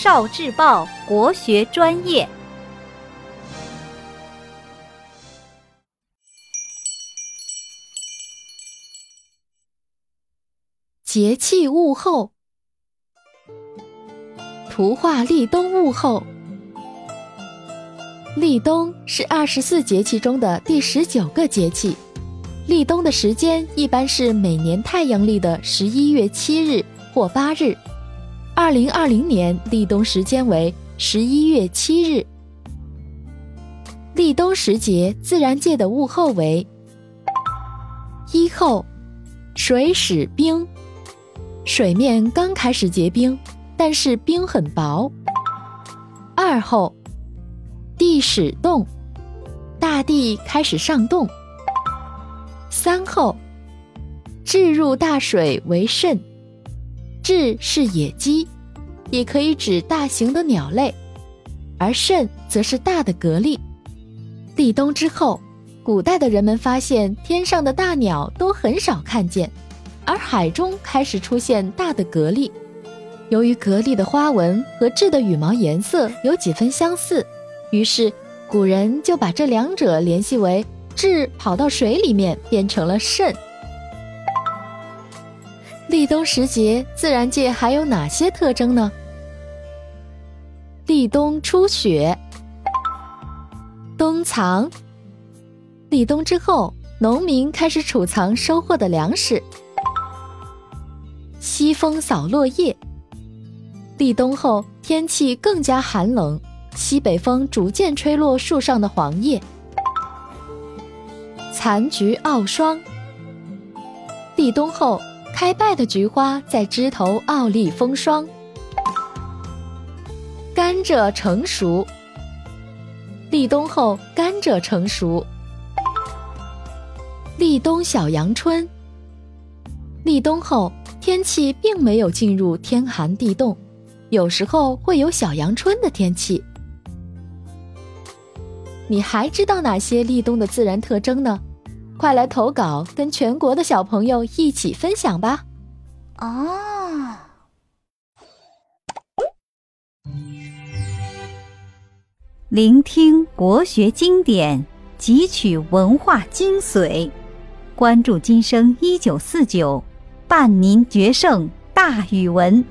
少智报国学专业。节气物候，图画立冬物候。立冬是二十四节气中的第十九个节气，立冬的时间一般是每年太阳历的十一月七日或八日。二零二零年立冬时间为十一月七日。立冬时节，自然界的物候为：一候，水始冰。水面刚开始结冰，但是冰很薄。二后，地始冻，大地开始上冻。三后，置入大水为肾，雉是野鸡，也可以指大型的鸟类，而肾则是大的蛤蜊。立冬之后，古代的人们发现天上的大鸟都很少看见。而海中开始出现大的蛤蜊，由于蛤蜊的花纹和雉的羽毛颜色有几分相似，于是古人就把这两者联系为雉跑到水里面变成了肾。立冬时节，自然界还有哪些特征呢？立冬初雪，冬藏。立冬之后，农民开始储藏收获的粮食。西风扫落叶。立冬后天气更加寒冷，西北风逐渐吹落树上的黄叶。残菊傲霜。立冬后开败的菊花在枝头傲立风霜。甘蔗成熟。立冬后甘蔗成熟。立冬小阳春。立冬后。天气并没有进入天寒地冻，有时候会有小阳春的天气。你还知道哪些立冬的自然特征呢？快来投稿，跟全国的小朋友一起分享吧！哦，聆听国学经典，汲取文化精髓，关注今生一九四九。伴您决胜大语文。